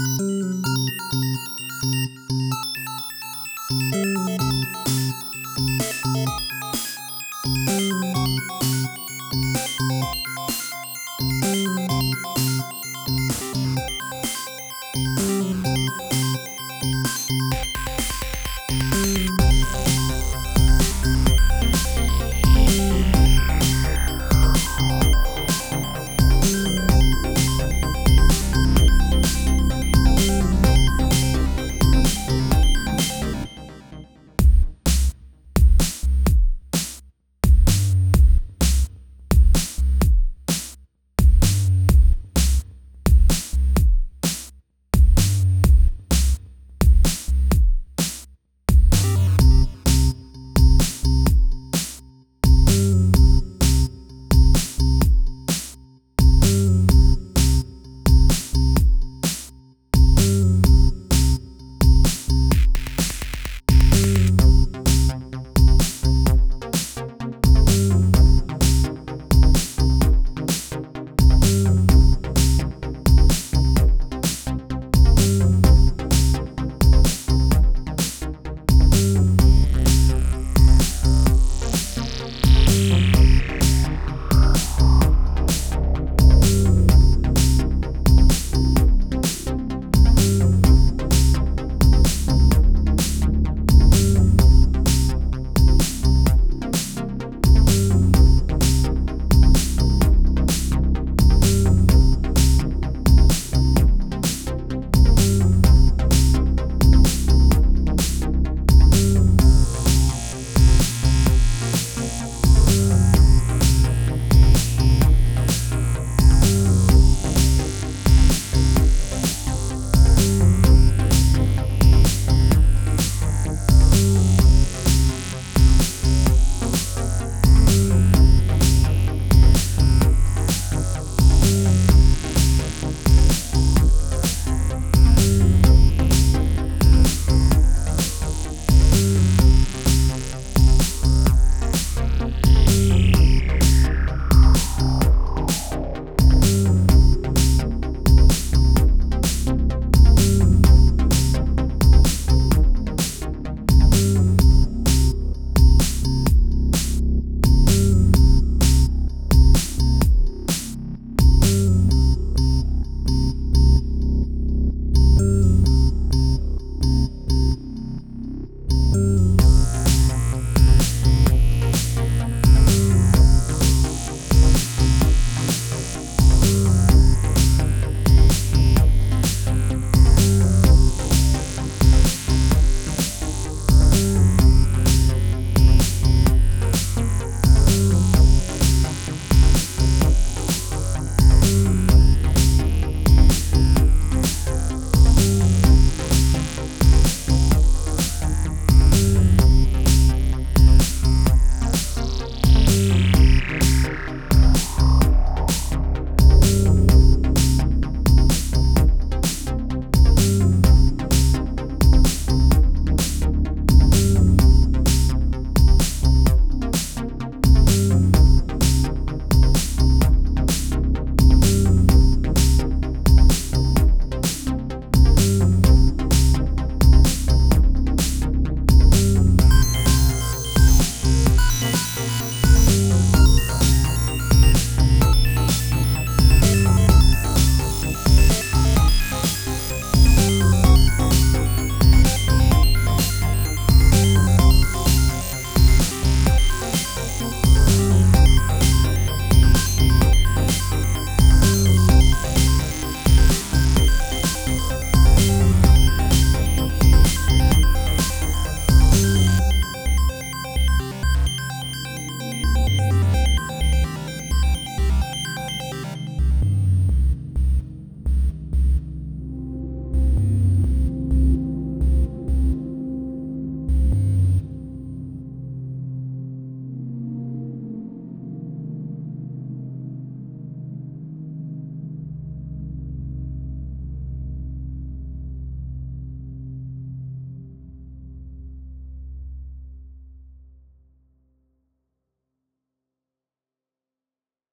Música